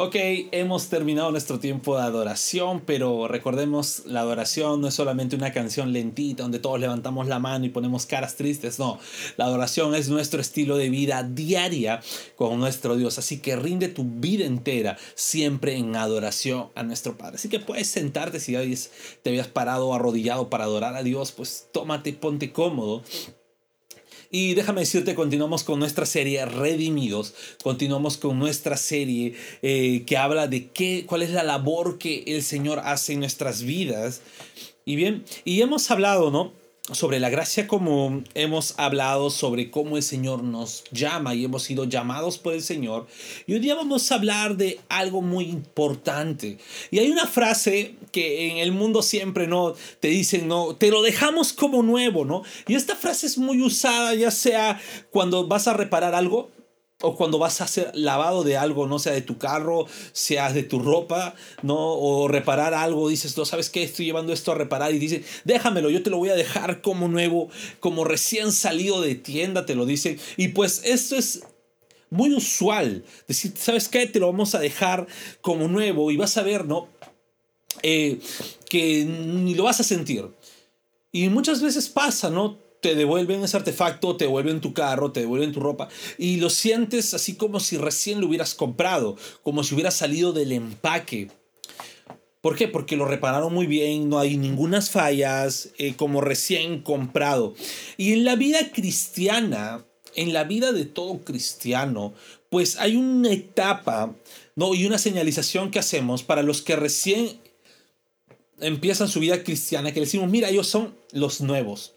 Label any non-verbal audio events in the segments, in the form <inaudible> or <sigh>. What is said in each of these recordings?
Ok, hemos terminado nuestro tiempo de adoración, pero recordemos, la adoración no es solamente una canción lentita donde todos levantamos la mano y ponemos caras tristes, no, la adoración es nuestro estilo de vida diaria con nuestro Dios, así que rinde tu vida entera siempre en adoración a nuestro Padre. Así que puedes sentarte si te habías parado arrodillado para adorar a Dios, pues tómate, ponte cómodo y déjame decirte, continuamos con nuestra serie Redimidos, continuamos con nuestra serie eh, que habla de qué, cuál es la labor que el Señor hace en nuestras vidas. Y bien, y hemos hablado, ¿no? Sobre la gracia común, hemos hablado sobre cómo el Señor nos llama y hemos sido llamados por el Señor. Y hoy día vamos a hablar de algo muy importante. Y hay una frase que en el mundo siempre no te dicen, no, te lo dejamos como nuevo, ¿no? Y esta frase es muy usada ya sea cuando vas a reparar algo, o cuando vas a hacer lavado de algo, no sea de tu carro, sea de tu ropa, ¿no? O reparar algo, dices, no, ¿sabes qué? Estoy llevando esto a reparar y dice, déjamelo, yo te lo voy a dejar como nuevo, como recién salido de tienda, te lo dicen. Y pues esto es muy usual, decir, ¿sabes qué? Te lo vamos a dejar como nuevo y vas a ver, ¿no? Eh, que ni lo vas a sentir. Y muchas veces pasa, ¿no? Te devuelven ese artefacto, te devuelven tu carro, te devuelven tu ropa y lo sientes así como si recién lo hubieras comprado, como si hubiera salido del empaque. ¿Por qué? Porque lo repararon muy bien, no hay ninguna fallas, eh, como recién comprado. Y en la vida cristiana, en la vida de todo cristiano, pues hay una etapa ¿no? y una señalización que hacemos para los que recién empiezan su vida cristiana, que decimos, mira, ellos son los nuevos.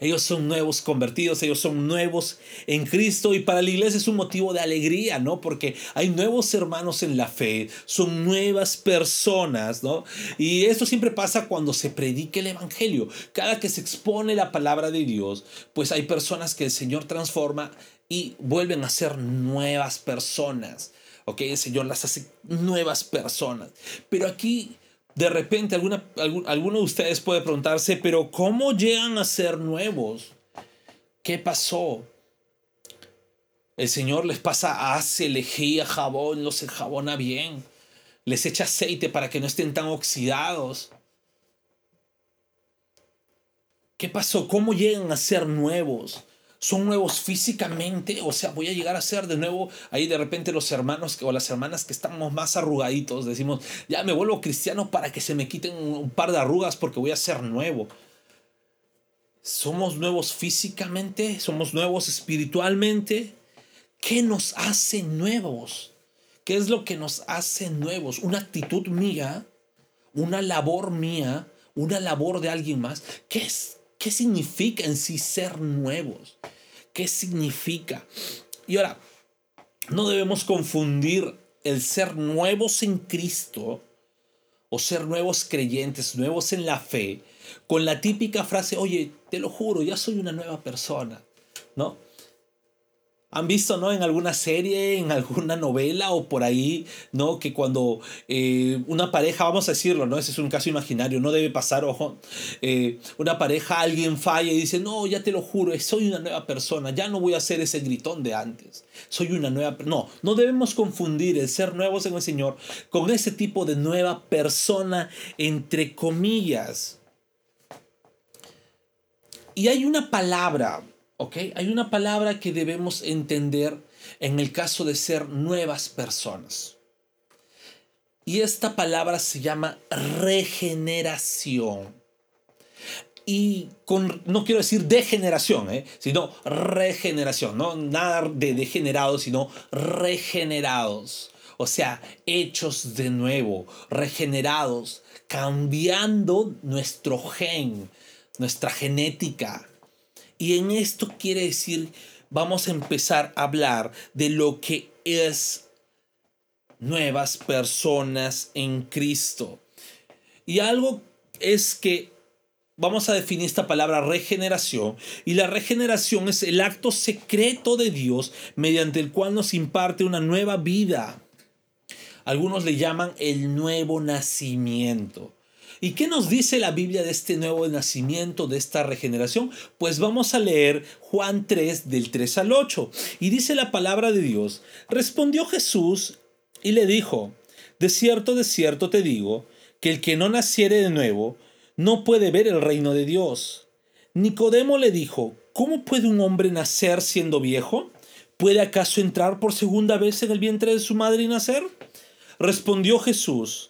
Ellos son nuevos convertidos, ellos son nuevos en Cristo y para la iglesia es un motivo de alegría, ¿no? Porque hay nuevos hermanos en la fe, son nuevas personas, ¿no? Y esto siempre pasa cuando se predica el Evangelio. Cada que se expone la palabra de Dios, pues hay personas que el Señor transforma y vuelven a ser nuevas personas. ¿Ok? El Señor las hace nuevas personas. Pero aquí de repente alguno de ustedes puede preguntarse, pero ¿cómo llegan a ser nuevos? ¿Qué pasó? El Señor les pasa hace, lejía, jabón, los enjabona bien. Les echa aceite para que no estén tan oxidados. ¿Qué pasó? ¿Cómo llegan a ser nuevos? Son nuevos físicamente, o sea, voy a llegar a ser de nuevo ahí de repente los hermanos o las hermanas que estamos más arrugaditos, decimos, ya me vuelvo cristiano para que se me quiten un par de arrugas porque voy a ser nuevo. Somos nuevos físicamente, somos nuevos espiritualmente. ¿Qué nos hace nuevos? ¿Qué es lo que nos hace nuevos? Una actitud mía, una labor mía, una labor de alguien más. ¿Qué es? ¿Qué significa en sí ser nuevos? ¿Qué significa? Y ahora, no debemos confundir el ser nuevos en Cristo o ser nuevos creyentes, nuevos en la fe, con la típica frase, oye, te lo juro, ya soy una nueva persona, ¿no? Han visto, ¿no? En alguna serie, en alguna novela o por ahí, ¿no? Que cuando eh, una pareja, vamos a decirlo, ¿no? Ese es un caso imaginario, no debe pasar, ojo. Eh, una pareja, alguien falla y dice, no, ya te lo juro, soy una nueva persona, ya no voy a ser ese gritón de antes, soy una nueva... No, no debemos confundir el ser nuevos en el Señor con ese tipo de nueva persona, entre comillas. Y hay una palabra Hay una palabra que debemos entender en el caso de ser nuevas personas. Y esta palabra se llama regeneración. Y con, no quiero decir degeneración, ¿eh? sino regeneración. No nada de degenerados, sino regenerados. O sea, hechos de nuevo, regenerados, cambiando nuestro gen, nuestra genética y en esto quiere decir, vamos a empezar a hablar de lo que es nuevas personas en Cristo. Y algo es que vamos a definir esta palabra regeneración. Y la regeneración es el acto secreto de Dios mediante el cual nos imparte una nueva vida. Algunos le llaman el nuevo nacimiento. ¿Y qué nos dice la Biblia de este nuevo nacimiento, de esta regeneración? Pues vamos a leer Juan 3 del 3 al 8. Y dice la palabra de Dios, respondió Jesús y le dijo, de cierto, de cierto te digo, que el que no naciere de nuevo, no puede ver el reino de Dios. Nicodemo le dijo, ¿cómo puede un hombre nacer siendo viejo? ¿Puede acaso entrar por segunda vez en el vientre de su madre y nacer? Respondió Jesús,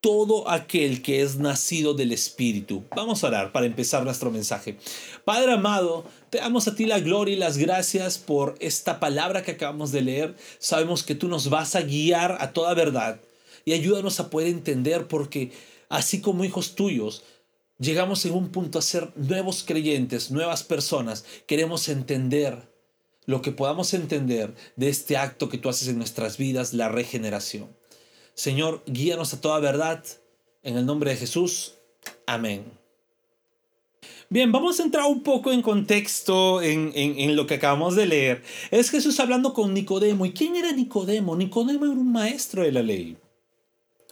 todo aquel que es nacido del Espíritu. Vamos a orar para empezar nuestro mensaje. Padre amado, te damos a ti la gloria y las gracias por esta palabra que acabamos de leer. Sabemos que tú nos vas a guiar a toda verdad y ayúdanos a poder entender porque así como hijos tuyos, llegamos en un punto a ser nuevos creyentes, nuevas personas. Queremos entender lo que podamos entender de este acto que tú haces en nuestras vidas, la regeneración. Señor, guíanos a toda verdad. En el nombre de Jesús. Amén. Bien, vamos a entrar un poco en contexto en, en, lo que acabamos de leer. Es Jesús hablando con Nicodemo. ¿Y quién era Nicodemo? Nicodemo era un maestro de la ley,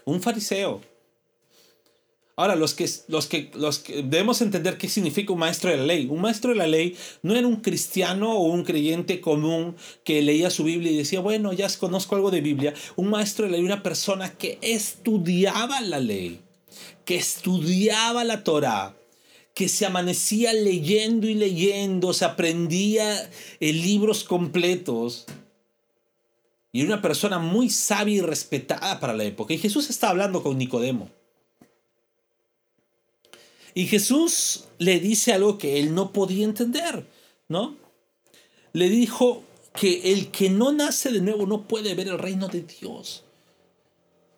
un fariseo. Ahora, los que, los, que, los que debemos entender qué significa un maestro de la ley. Un maestro de la ley no era un cristiano o un creyente común que leía su Biblia y decía, bueno, ya conozco algo de Biblia. Un maestro de la ley, una persona que estudiaba la ley, que estudiaba la Torah, que se amanecía leyendo y leyendo, se aprendía libros completos. Y era una persona muy sabia y respetada para la época. Y Jesús está hablando con Nicodemo. Y Jesús le dice algo que él no podía entender, ¿no? Le dijo que el que no nace de nuevo no puede ver el reino de Dios.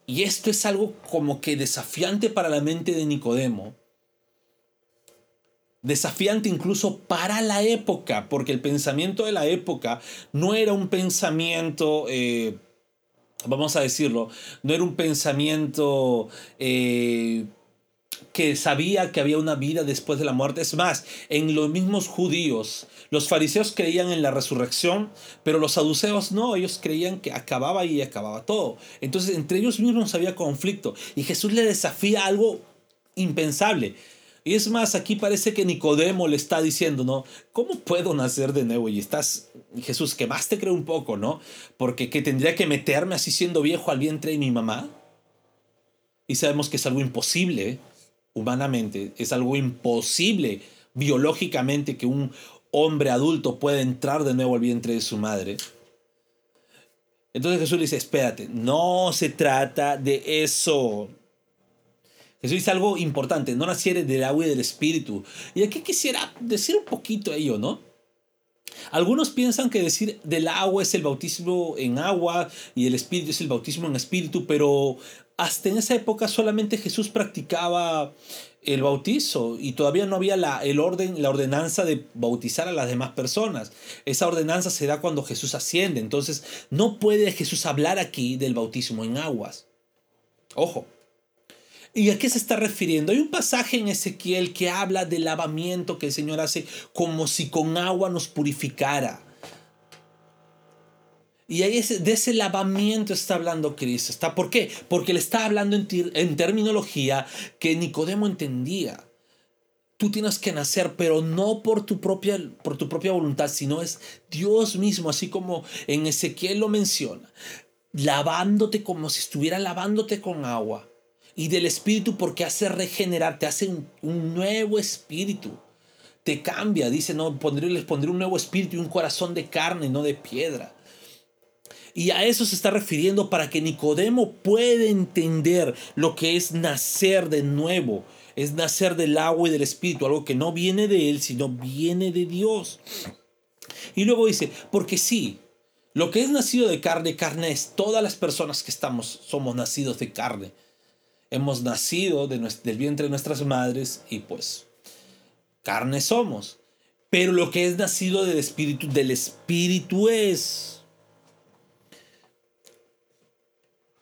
Y esto es algo como que desafiante para la mente de Nicodemo. Desafiante incluso para la época, porque el pensamiento de la época no era un pensamiento, eh, vamos a decirlo, no era un pensamiento eh, que sabía que había una vida después de la muerte. Es más, en los mismos judíos, los fariseos creían en la resurrección, pero los saduceos no, ellos creían que acababa y acababa todo. Entonces, entre ellos mismos había conflicto y Jesús le desafía algo impensable. Y es más, aquí parece que Nicodemo le está diciendo, ¿no? ¿Cómo puedo nacer de nuevo? Y estás, Jesús, que más te creo un poco, ¿no? Porque que tendría que meterme así siendo viejo al vientre de mi mamá. Y sabemos que es algo imposible humanamente, es algo imposible biológicamente que un hombre adulto pueda entrar de nuevo al vientre de su madre. Entonces Jesús le dice, espérate, no se trata de eso. Jesús dice algo importante, no naciere del agua y del espíritu. Y aquí quisiera decir un poquito ello, ¿no? Algunos piensan que decir del agua es el bautismo en agua y el espíritu es el bautismo en espíritu, pero hasta en esa época solamente Jesús practicaba el bautizo y todavía no había la, el orden, la ordenanza de bautizar a las demás personas. Esa ordenanza se da cuando Jesús asciende. Entonces no puede Jesús hablar aquí del bautismo en aguas. Ojo. ¿Y a qué se está refiriendo? Hay un pasaje en Ezequiel que habla del lavamiento que el Señor hace como si con agua nos purificara. Y ahí de ese lavamiento está hablando Cristo. ¿Está? ¿Por qué? Porque le está hablando en, en terminología que Nicodemo entendía. Tú tienes que nacer, pero no por tu, propia, por tu propia voluntad, sino es Dios mismo, así como en Ezequiel lo menciona, lavándote como si estuviera lavándote con agua. Y del espíritu porque hace regenerar, te hace un, nuevo espíritu. Te cambia, dice, no, pondré, les pondré un nuevo espíritu y un corazón de carne, no de piedra. Y a eso se está refiriendo para que Nicodemo pueda entender lo que es nacer de nuevo es nacer del agua y del espíritu, algo que no viene de Él, sino viene de Dios. Y luego dice, porque sí, lo que es nacido de carne, carne es todas las personas que estamos, somos nacidos de carne. Hemos nacido de del vientre de nuestras madres y pues carne somos. Pero lo que es nacido del espíritu, del espíritu es.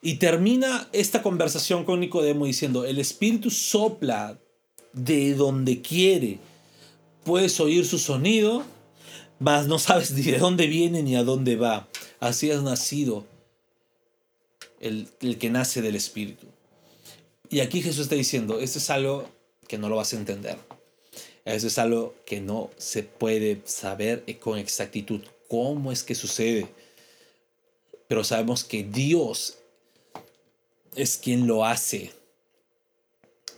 Y termina esta conversación con Nicodemo diciendo, el Espíritu sopla de donde quiere. Puedes oír su sonido, mas no sabes ni de dónde viene ni a dónde va. Así has nacido el, el que nace del Espíritu. Y aquí Jesús está diciendo, esto es algo que no lo vas a entender. Eso es algo que no se puede saber con exactitud cómo es que sucede. Pero sabemos que Dios es quien lo hace.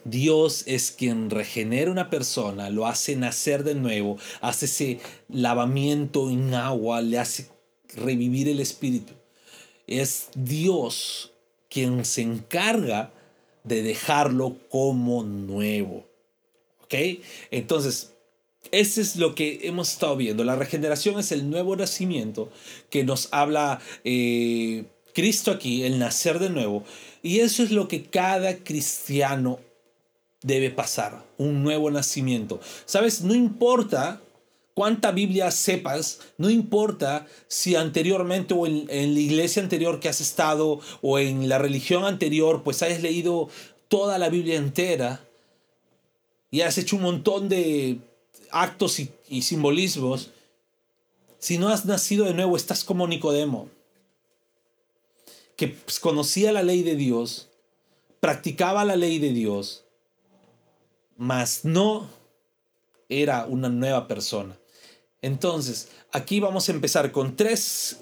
Dios es quien regenera una persona, lo hace nacer de nuevo, hace ese lavamiento en agua, le hace revivir el espíritu. Es Dios quien se encarga de dejarlo como nuevo. ¿Ok? Entonces, ese es lo que hemos estado viendo. La regeneración es el nuevo nacimiento que nos habla eh, Cristo aquí, el nacer de nuevo. Y eso es lo que cada cristiano debe pasar, un nuevo nacimiento. Sabes, no importa cuánta Biblia sepas, no importa si anteriormente o en, la iglesia anterior que has estado o en la religión anterior, pues hayas leído toda la Biblia entera y has hecho un montón de actos y, simbolismos. Si no has nacido de nuevo, estás como Nicodemo que pues, conocía la ley de Dios, practicaba la ley de Dios, mas no era una nueva persona. Entonces, aquí vamos a empezar con tres,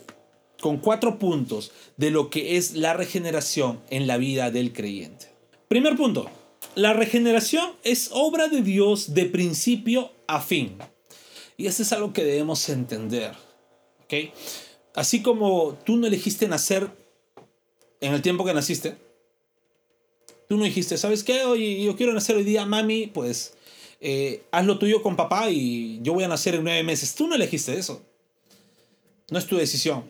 con cuatro puntos de lo que es la regeneración en la vida del creyente. Primer punto, la regeneración es obra de Dios de principio a fin. Y eso es algo que debemos entender. ¿ok? Así como tú no elegiste nacer en el tiempo que naciste, tú no dijiste, ¿sabes qué? Oye, yo quiero nacer hoy día, mami, pues eh, haz lo tuyo con papá y yo voy a nacer en nueve meses. Tú no elegiste eso. No es tu decisión.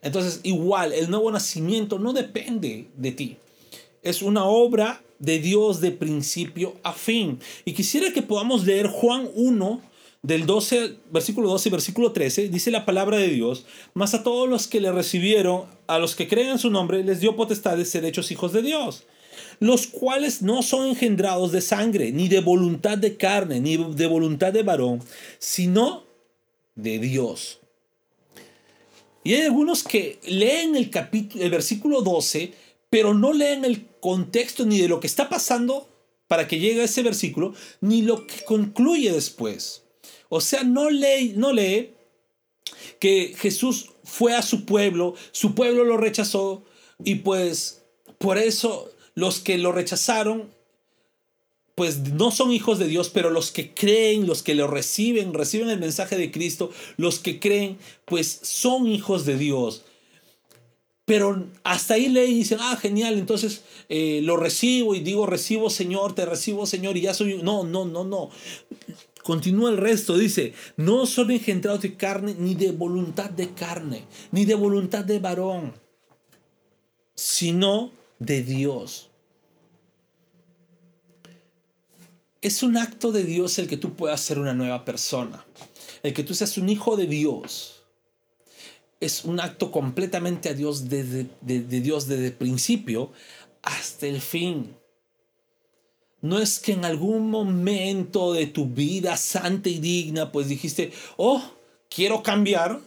Entonces, igual, el nuevo nacimiento no depende de ti. Es una obra de Dios de principio a fin. Y quisiera que podamos leer Juan 1, del 12, versículo 12 y versículo 13, dice la palabra de Dios, mas a todos los que le recibieron, a los que creen en su nombre, les dio potestad de ser hechos hijos de Dios, los cuales no son engendrados de sangre, ni de voluntad de carne, ni de voluntad de varón, sino de Dios. Y hay algunos que leen el capítulo, el versículo 12, pero no leen el contexto ni de lo que está pasando para que llegue a ese versículo, ni lo que concluye después. O sea, no lee, no lee que Jesús fue a su pueblo, su pueblo lo rechazó y pues por eso los que lo rechazaron pues no son hijos de Dios, pero los que creen, los que lo reciben, reciben el mensaje de Cristo, los que creen, pues son hijos de Dios. Pero hasta ahí y dicen, ah, genial, entonces eh, lo recibo y digo, recibo Señor, te recibo Señor y ya soy... No, no, no, no. Continúa el resto, dice, no son engendrados de carne, ni de voluntad de carne, ni de voluntad de varón, sino de Dios. Es un acto de Dios el que tú puedas ser una nueva persona, el que tú seas un hijo de Dios. Es un acto completamente a Dios desde, de Dios desde el principio hasta el fin. No es que en algún momento de tu vida santa y digna, pues dijiste, oh, quiero cambiar.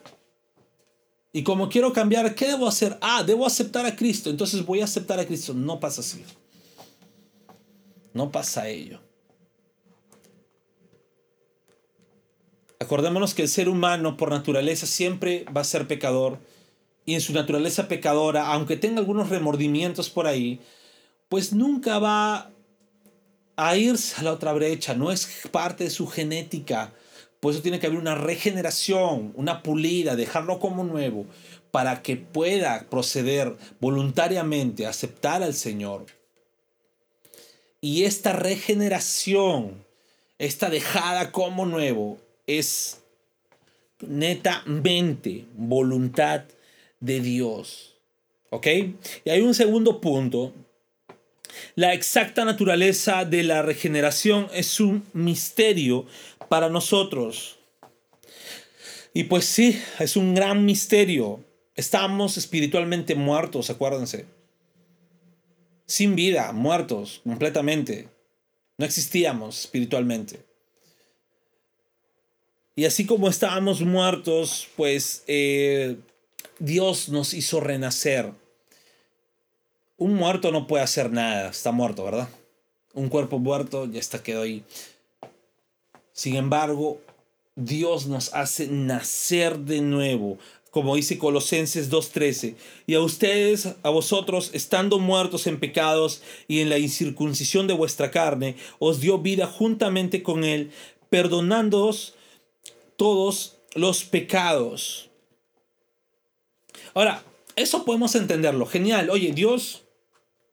Y como quiero cambiar, ¿qué debo hacer? Ah, debo aceptar a Cristo. Entonces voy a aceptar a Cristo. No pasa así. No pasa ello. Acordémonos que el ser humano por naturaleza siempre va a ser pecador. Y en su naturaleza pecadora, aunque tenga algunos remordimientos por ahí, pues nunca va a irse a la otra brecha, no es parte de su genética. Por eso tiene que haber una regeneración, una pulida, dejarlo como nuevo, para que pueda proceder voluntariamente, aceptar al Señor. Y esta regeneración, esta dejada como nuevo, es netamente voluntad de Dios. ¿Ok? Y hay un segundo punto. La exacta naturaleza de la regeneración es un misterio para nosotros. Y pues sí, es un gran misterio. Estamos espiritualmente muertos, acuérdense. Sin vida, muertos completamente. No existíamos espiritualmente. Y así como estábamos muertos, pues eh, Dios nos hizo renacer. Un muerto no puede hacer nada, está muerto, ¿verdad? Un cuerpo muerto ya está quedó ahí. Sin embargo, Dios nos hace nacer de nuevo, como dice Colosenses 2.13, y a ustedes, a vosotros, estando muertos en pecados y en la incircuncisión de vuestra carne, os dio vida juntamente con Él, perdonándoos todos los pecados Ahora, eso podemos entenderlo. Genial. Oye, Dios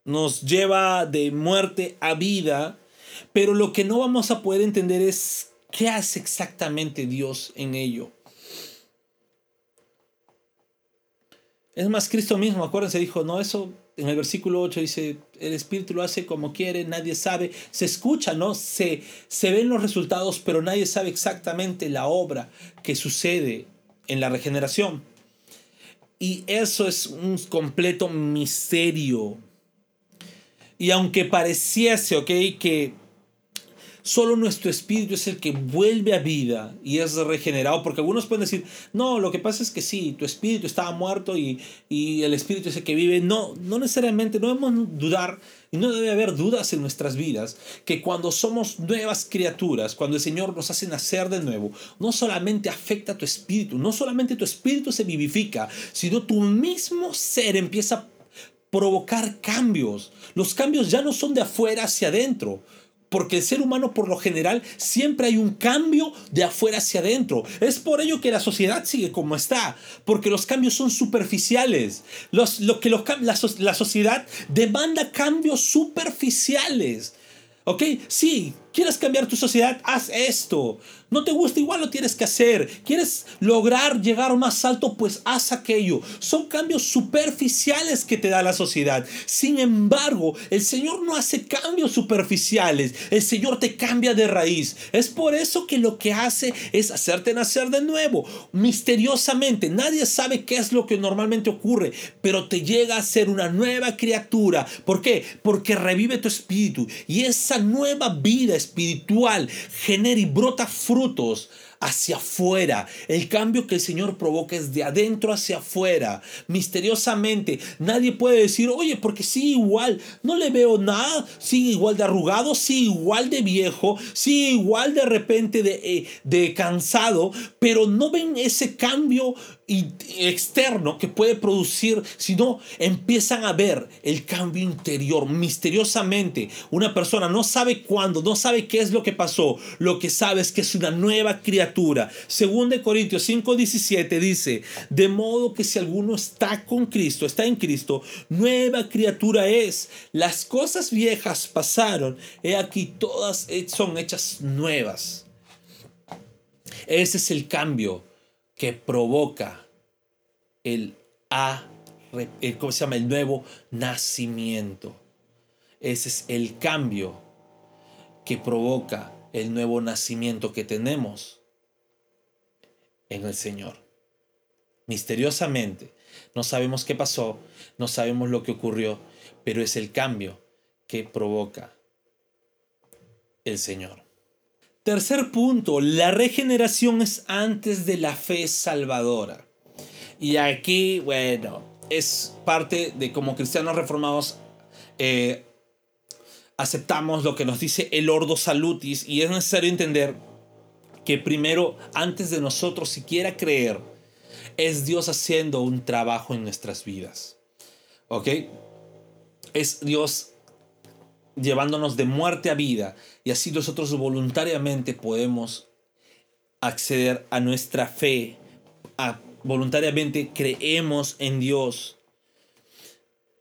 nos lleva de muerte a vida, pero lo que no vamos a poder entender es qué hace exactamente Dios en ello. Es más, Cristo mismo, acuérdense, dijo, no, eso en el versículo 8 dice, el Espíritu lo hace como quiere, nadie sabe, se escucha, ¿no? Se, se ven los resultados, pero nadie sabe exactamente la obra que sucede en la regeneración. Y eso es un completo misterio. Y aunque pareciese, ok, que solo nuestro espíritu es el que vuelve a vida y es regenerado, porque algunos pueden decir, no, lo que pasa es que sí, tu espíritu estaba muerto y, y el espíritu es el que vive. No, no necesariamente, no debemos dudar y no debe haber dudas en nuestras vidas que cuando somos nuevas criaturas, cuando el Señor nos hace nacer de nuevo, no solamente afecta a tu espíritu, no solamente tu espíritu se vivifica, sino tu mismo ser empieza a provocar cambios. Los cambios ya no son de afuera hacia adentro, porque el ser humano por lo general siempre hay un cambio de afuera hacia adentro. Es por ello que la sociedad sigue como está, porque los cambios son superficiales. Los, lo que la, la sociedad demanda cambios superficiales. ¿Ok? Sí, quieres cambiar tu sociedad, haz esto. No te gusta, igual lo tienes que hacer. ¿Quieres lograr llegar más alto? Pues haz aquello. Son cambios superficiales que te da la sociedad. Sin embargo, el Señor no hace cambios superficiales. El Señor te cambia de raíz. Es por eso que lo que hace es hacerte nacer de nuevo. Misteriosamente. Nadie sabe qué es lo que normalmente ocurre. Pero te llega a ser una nueva criatura. ¿Por qué? Porque revive tu espíritu. Y esa nueva vida espiritual genera y brota frutos hacia afuera. El cambio que el Señor provoca es de adentro hacia afuera. Misteriosamente, nadie puede decir, oye, porque sí, igual, no le veo nada, sigue igual de arrugado, sí, igual de viejo, sí, igual de repente de, eh, de cansado, pero no ven ese cambio externo que puede producir, sino empiezan a ver el cambio interior misteriosamente. Una persona no sabe cuándo, no sabe qué es lo que pasó, lo que sabe es que es una nueva criatura. Según de Corintios 5:17 dice, de modo que si alguno está con Cristo, está en Cristo, nueva criatura es. Las cosas viejas pasaron, he aquí todas son hechas nuevas. Ese es el cambio que provoca el A, ¿cómo se llama? El nuevo nacimiento. Ese es el cambio que provoca el nuevo nacimiento que tenemos en el Señor. Misteriosamente, no sabemos qué pasó, no sabemos lo que ocurrió, pero es el cambio que provoca el Señor. Tercer punto, la regeneración es antes de la fe salvadora. Y aquí, bueno, es parte de como cristianos reformados eh, aceptamos lo que nos dice el Ordo Salutis y es necesario entender que primero, antes de nosotros siquiera creer, es Dios haciendo un trabajo en nuestras vidas. ¿Ok? Es Dios llevándonos de muerte a vida y así nosotros voluntariamente podemos acceder a nuestra fe, a, voluntariamente creemos en Dios.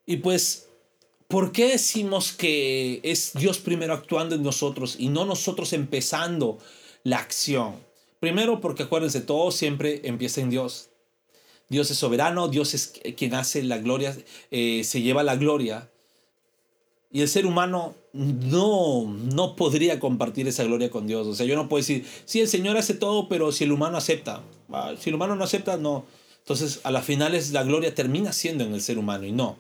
Y pues ¿Por qué decimos que es Dios primero actuando en nosotros y no nosotros empezando la acción? Primero porque acuérdense, todo siempre empieza en Dios. Dios es soberano, Dios es quien hace la gloria, eh, se lleva la gloria. Y el ser humano no, no podría compartir esa gloria con Dios. O sea, yo no puedo decir, sí, el Señor hace todo, pero si el humano acepta, ah, si el humano no acepta, no. Entonces, a las finales la gloria termina siendo en el ser humano y no.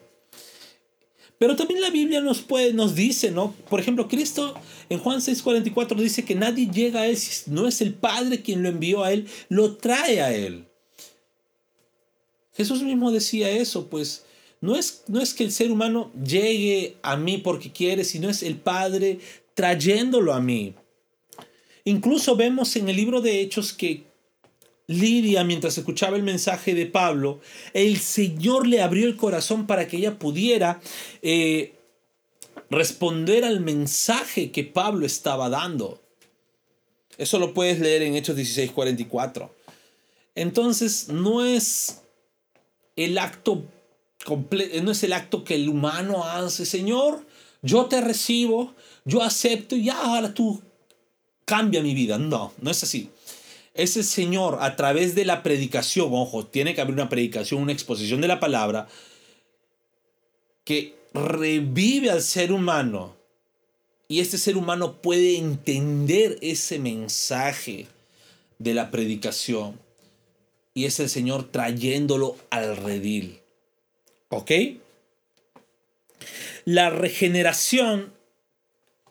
Pero también la Biblia nos, puede, nos dice, ¿no? Por ejemplo, Cristo en Juan 6:44 dice que nadie llega a Él si no es el Padre quien lo envió a Él, lo trae a Él. Jesús mismo decía eso, pues no es, no es que el ser humano llegue a mí porque quiere, sino es el Padre trayéndolo a mí. Incluso vemos en el libro de Hechos que Lidia, mientras escuchaba el mensaje de Pablo, el Señor le abrió el corazón para que ella pudiera eh, responder al mensaje que Pablo estaba dando. Eso lo puedes leer en Hechos 16:44. Entonces, no es el acto no es el acto que el humano hace, Señor, yo te recibo, yo acepto y ahora tú cambia mi vida. No, no es así. Ese Señor a través de la predicación, ojo, tiene que haber una predicación, una exposición de la palabra que revive al ser humano y este ser humano puede entender ese mensaje de la predicación y es el Señor trayéndolo al redil. ¿Ok? La regeneración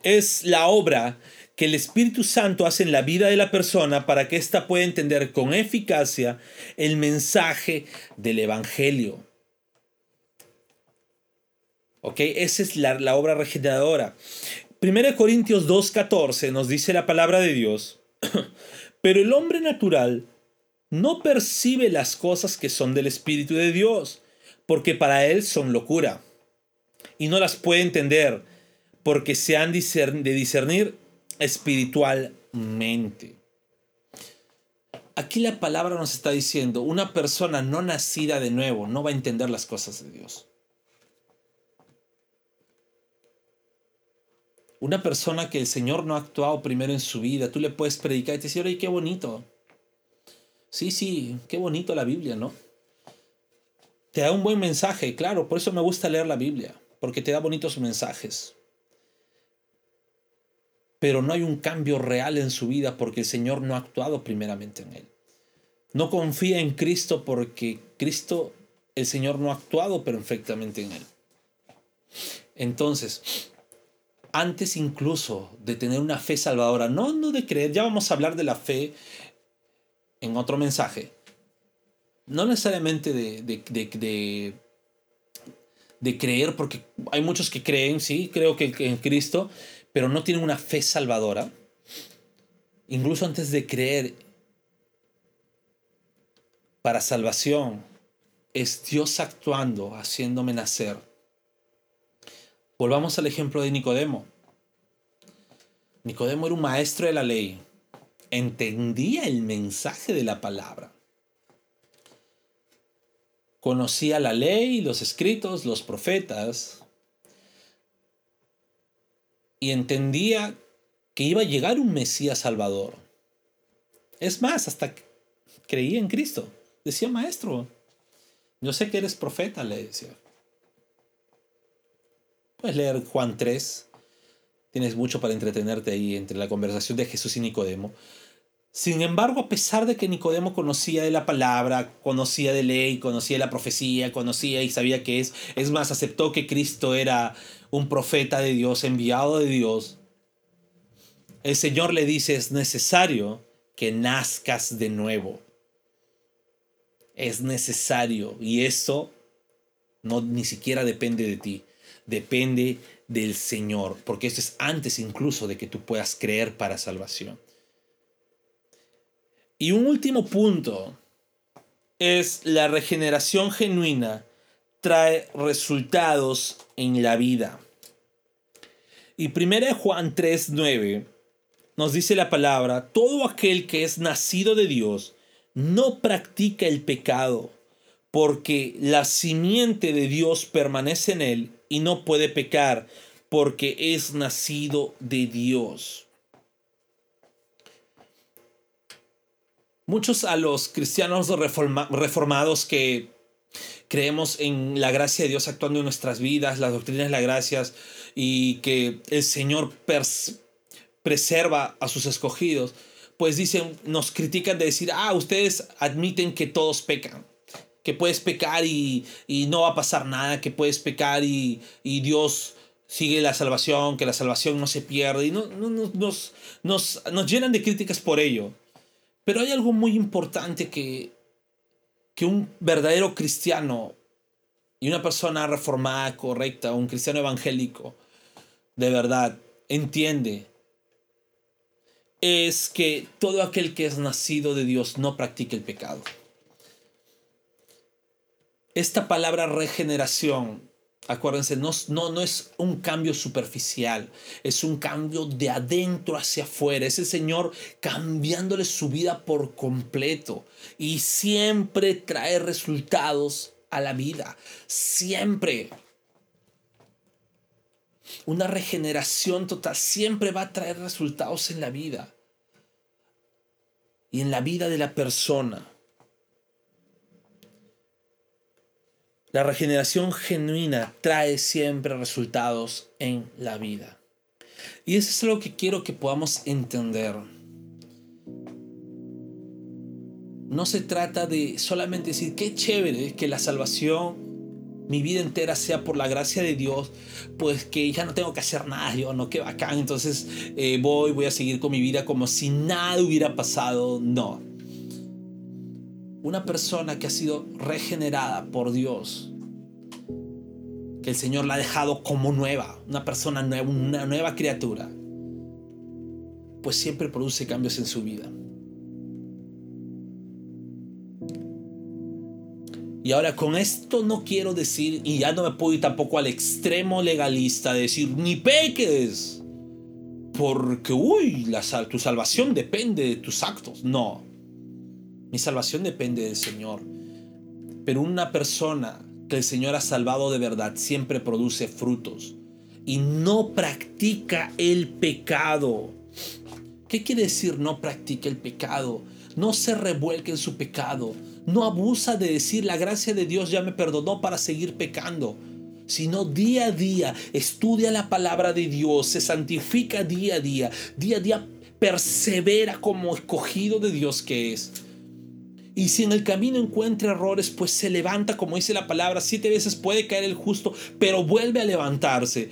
es la obra que el Espíritu Santo hace en la vida de la persona para que ésta pueda entender con eficacia el mensaje del Evangelio. ¿Ok? Esa es la, la obra regeneradora. 1 Corintios 2.14 nos dice la palabra de Dios, <clears throat> pero el hombre natural no percibe las cosas que son del Espíritu de Dios porque para él son locura, y no las puede entender, porque se han de discernir espiritualmente. Aquí la palabra nos está diciendo, una persona no nacida de nuevo no va a entender las cosas de Dios. Una persona que el Señor no ha actuado primero en su vida, tú le puedes predicar y te decir, oye, qué bonito. Sí, sí, qué bonito la Biblia, ¿no? Te da un buen mensaje, claro, por eso me gusta leer la Biblia, porque te da bonitos mensajes. Pero no hay un cambio real en su vida porque el Señor no ha actuado primeramente en él. No confía en Cristo porque Cristo, el Señor no ha actuado perfectamente en él. Entonces, antes incluso de tener una fe salvadora, no, no de creer, ya vamos a hablar de la fe en otro mensaje, no necesariamente de, de, de, creer, porque hay muchos que creen, sí, creo que en Cristo, pero no tienen una fe salvadora. Incluso antes de creer para salvación, es Dios actuando, haciéndome nacer. Volvamos al ejemplo de Nicodemo. Nicodemo era un maestro de la ley, entendía el mensaje de la palabra conocía la ley, los escritos, los profetas, y entendía que iba a llegar un Mesías Salvador. Es más, hasta creía en Cristo. Decía, maestro, yo sé que eres profeta, le decía. Puedes leer Juan 3. Tienes mucho para entretenerte ahí entre la conversación de Jesús y Nicodemo. Sin embargo, a pesar de que Nicodemo conocía de la palabra, conocía de ley, conocía la profecía, conocía y sabía que es, es más, aceptó que Cristo era un profeta de Dios, enviado de Dios, el Señor le dice, es necesario que nazcas de nuevo. Es necesario. Y eso no ni siquiera depende de ti. Depende del Señor. Porque eso es antes incluso de que tú puedas creer para salvación. Y un último punto es la regeneración genuina trae resultados en la vida. Y 1 Juan 3:9 nos dice la palabra, todo aquel que es nacido de Dios no practica el pecado, porque la simiente de Dios permanece en él y no puede pecar porque es nacido de Dios. Muchos a los cristianos reformados que creemos en la gracia de Dios actuando en nuestras vidas, las doctrinas de la gracia y que el Señor preserva a sus escogidos, pues dicen, nos critican de decir, ah, ustedes admiten que todos pecan, que puedes pecar y, no va a pasar nada, que puedes pecar y, Dios sigue la salvación, que la salvación no se pierde, y no, nos, nos, nos llenan de críticas por ello. Pero hay algo muy importante que, que un verdadero cristiano y una persona reformada, correcta, un cristiano evangélico, de verdad, entiende es que todo aquel que es nacido de Dios no practique el pecado. Esta palabra regeneración, acuérdense, no, no, no es un cambio superficial, es un cambio de adentro hacia afuera. Es el Señor cambiándole su vida por completo y siempre trae resultados a la vida. Siempre. Una regeneración total siempre va a traer resultados en la vida y en la vida de la persona. La regeneración genuina trae siempre resultados en la vida. Y eso es lo que quiero que podamos entender. No se trata de solamente decir qué chévere que la salvación mi vida entera sea por la gracia de Dios, pues que ya no tengo que hacer nada, yo no, qué bacán, entonces eh, voy, voy a seguir con mi vida como si nada hubiera pasado, no. Una persona que ha sido regenerada por Dios, que el Señor la ha dejado como nueva, una persona nueva, una nueva criatura, pues siempre produce cambios en su vida. Y ahora con esto no quiero decir, y ya no me puedo ir tampoco al extremo legalista, de decir, ni peques. Porque, uy, tu salvación depende de tus actos. No. Mi salvación depende del Señor. Pero una persona que el Señor ha salvado de verdad siempre produce frutos. Y no practica el pecado. ¿Qué quiere decir no practica el pecado? No se revuelque en su pecado no abusa de decir la gracia de Dios ya me perdonó para seguir pecando, sino día a día estudia la palabra de Dios, se santifica día a día, día a día persevera como escogido de Dios que es. Y si en el camino encuentra errores, pues se levanta, como dice la palabra, siete veces puede caer el justo, pero vuelve a levantarse.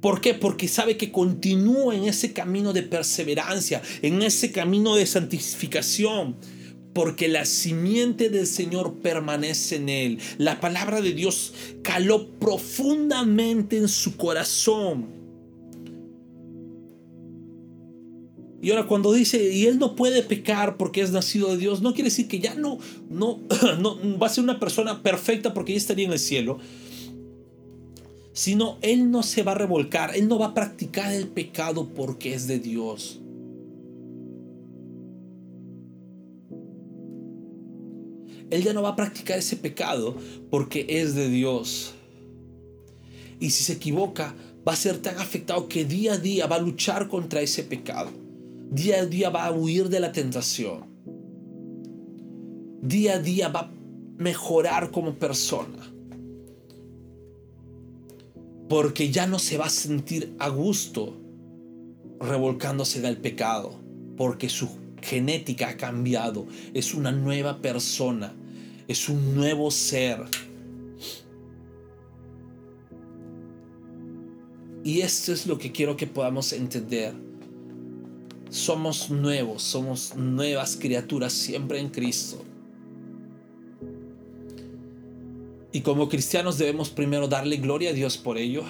¿Por qué? Porque sabe que continúa en ese camino de perseverancia, en ese camino de santificación porque la simiente del Señor permanece en él. La palabra de Dios caló profundamente en su corazón. Y ahora cuando dice, y él no puede pecar porque es nacido de Dios, no quiere decir que ya no, no, <clears throat> no va a ser una persona perfecta porque ya estaría en el cielo. Sino él no se va a revolcar, él no va a practicar el pecado porque es de Dios. él ya no va a practicar ese pecado porque es de Dios. Y si se equivoca, va a ser tan afectado que día a día va a luchar contra ese pecado. Día a día va a huir de la tentación. Día a día va a mejorar como persona. Porque ya no se va a sentir a gusto revolcándose del pecado. Porque su genética ha cambiado. Es una nueva persona es un nuevo ser. Y esto es lo que quiero que podamos entender. Somos nuevos, somos nuevas criaturas siempre en Cristo. Y como cristianos debemos primero darle gloria a Dios por ello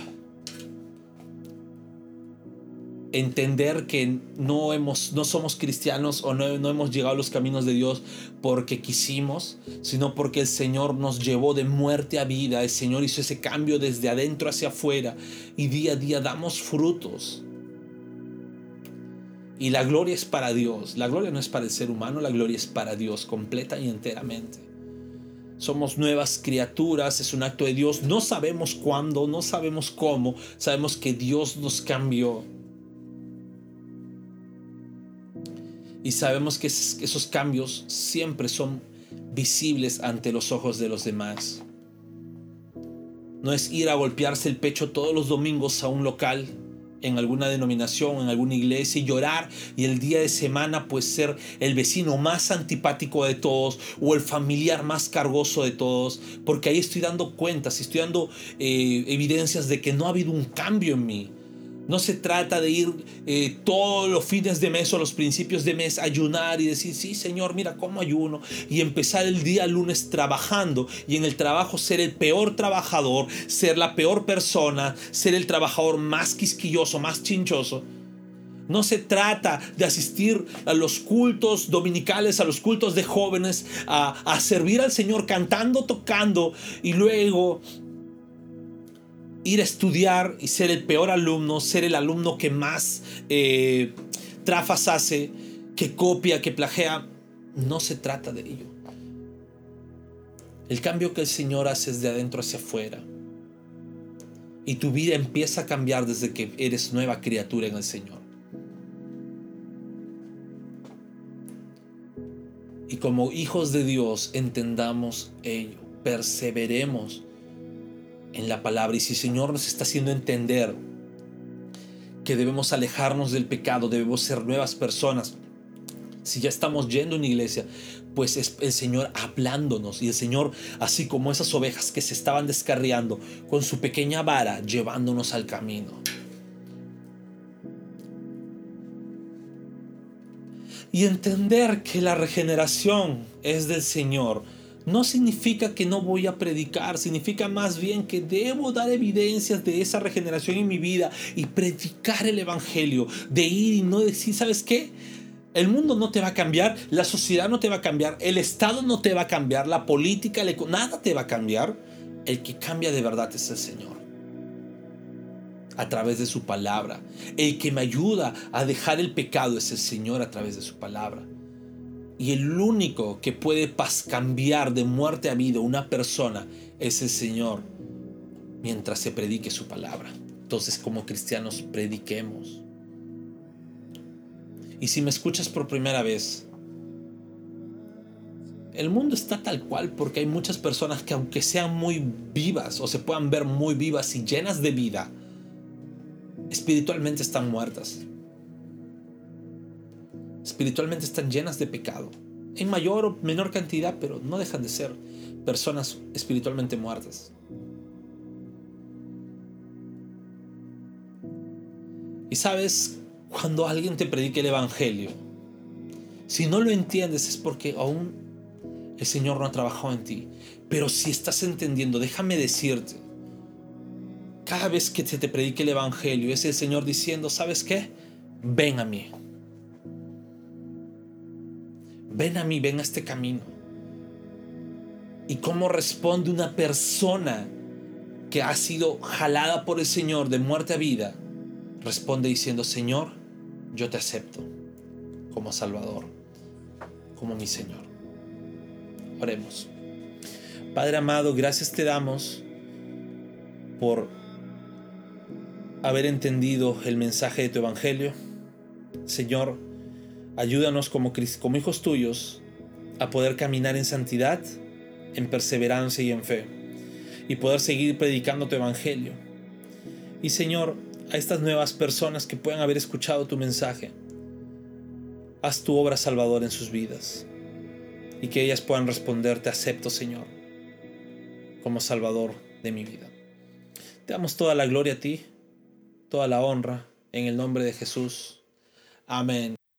entender que no, hemos, no somos cristianos o no, no, hemos llegado a los caminos de Dios porque quisimos, sino porque el Señor nos llevó de muerte a vida. El Señor hizo ese cambio desde adentro hacia afuera y día a día damos frutos. Y la gloria es para Dios. La gloria no es para el ser humano, la gloria es para Dios completa y enteramente. Somos nuevas criaturas, es un acto de Dios. No sabemos cuándo, no sabemos cómo, sabemos que Dios nos cambió. Y sabemos que esos cambios siempre son visibles ante los ojos de los demás. No es ir a golpearse el pecho todos los domingos a un local, en alguna denominación, en alguna iglesia y llorar y el día de semana pues ser el vecino más antipático de todos o el familiar más cargoso de todos, porque ahí estoy dando cuentas, estoy dando eh, evidencias de que no ha habido un cambio en mí. No se trata de ir eh, todos los fines de mes o los principios de mes a ayunar y decir, sí, Señor, mira cómo ayuno. Y empezar el día lunes trabajando y en el trabajo ser el peor trabajador, ser la peor persona, ser el trabajador más quisquilloso, más chinchoso. No se trata de asistir a los cultos dominicales, a los cultos de jóvenes, a, a servir al Señor cantando, tocando y luego ir a estudiar y ser el peor alumno, ser el alumno que más eh, trafas hace, que copia, que plagea, no se trata de ello. El cambio que el Señor hace es de adentro hacia afuera. Y tu vida empieza a cambiar desde que eres nueva criatura en el Señor. Y como hijos de Dios entendamos ello, perseveremos en la palabra. Y si el Señor nos está haciendo entender que debemos alejarnos del pecado, debemos ser nuevas personas. Si ya estamos yendo a una iglesia, pues es el Señor hablándonos y el Señor, así como esas ovejas que se estaban descarriando, con su pequeña vara llevándonos al camino. Y entender que la regeneración es del Señor no significa que no voy a predicar, significa más bien que debo dar evidencias de esa regeneración en mi vida y predicar el Evangelio, de ir y no decir, ¿sabes qué? El mundo no te va a cambiar, la sociedad no te va a cambiar, el Estado no te va a cambiar, la política, nada te va a cambiar. El que cambia de verdad es el Señor. A través de su palabra. El que me ayuda a dejar el pecado es el Señor a través de su palabra. Y el único que puede cambiar de muerte a vida una persona es el Señor mientras se predique su palabra. Entonces como cristianos prediquemos. Y si me escuchas por primera vez, el mundo está tal cual porque hay muchas personas que aunque sean muy vivas o se puedan ver muy vivas y llenas de vida, espiritualmente están muertas espiritualmente están llenas de pecado. En mayor o menor cantidad, pero no dejan de ser personas espiritualmente muertas. Y sabes, cuando alguien te predique el Evangelio, si no lo entiendes es porque aún el Señor no ha trabajado en ti. Pero si estás entendiendo, déjame decirte, cada vez que se te predique el Evangelio es el Señor diciendo, ¿sabes qué? Ven a mí ven a mí, ven a este camino. ¿Y cómo responde una persona que ha sido jalada por el Señor de muerte a vida? Responde diciendo, Señor, yo te acepto como Salvador, como mi Señor. Oremos. Padre amado, gracias te damos por haber entendido el mensaje de tu Evangelio. Señor, Ayúdanos como, como hijos tuyos a poder caminar en santidad, en perseverancia y en fe, y poder seguir predicando tu evangelio. Y Señor, a estas nuevas personas que puedan haber escuchado tu mensaje, haz tu obra salvadora en sus vidas y que ellas puedan responder, te acepto Señor, como Salvador de mi vida. Te damos toda la gloria a ti, toda la honra, en el nombre de Jesús. Amén.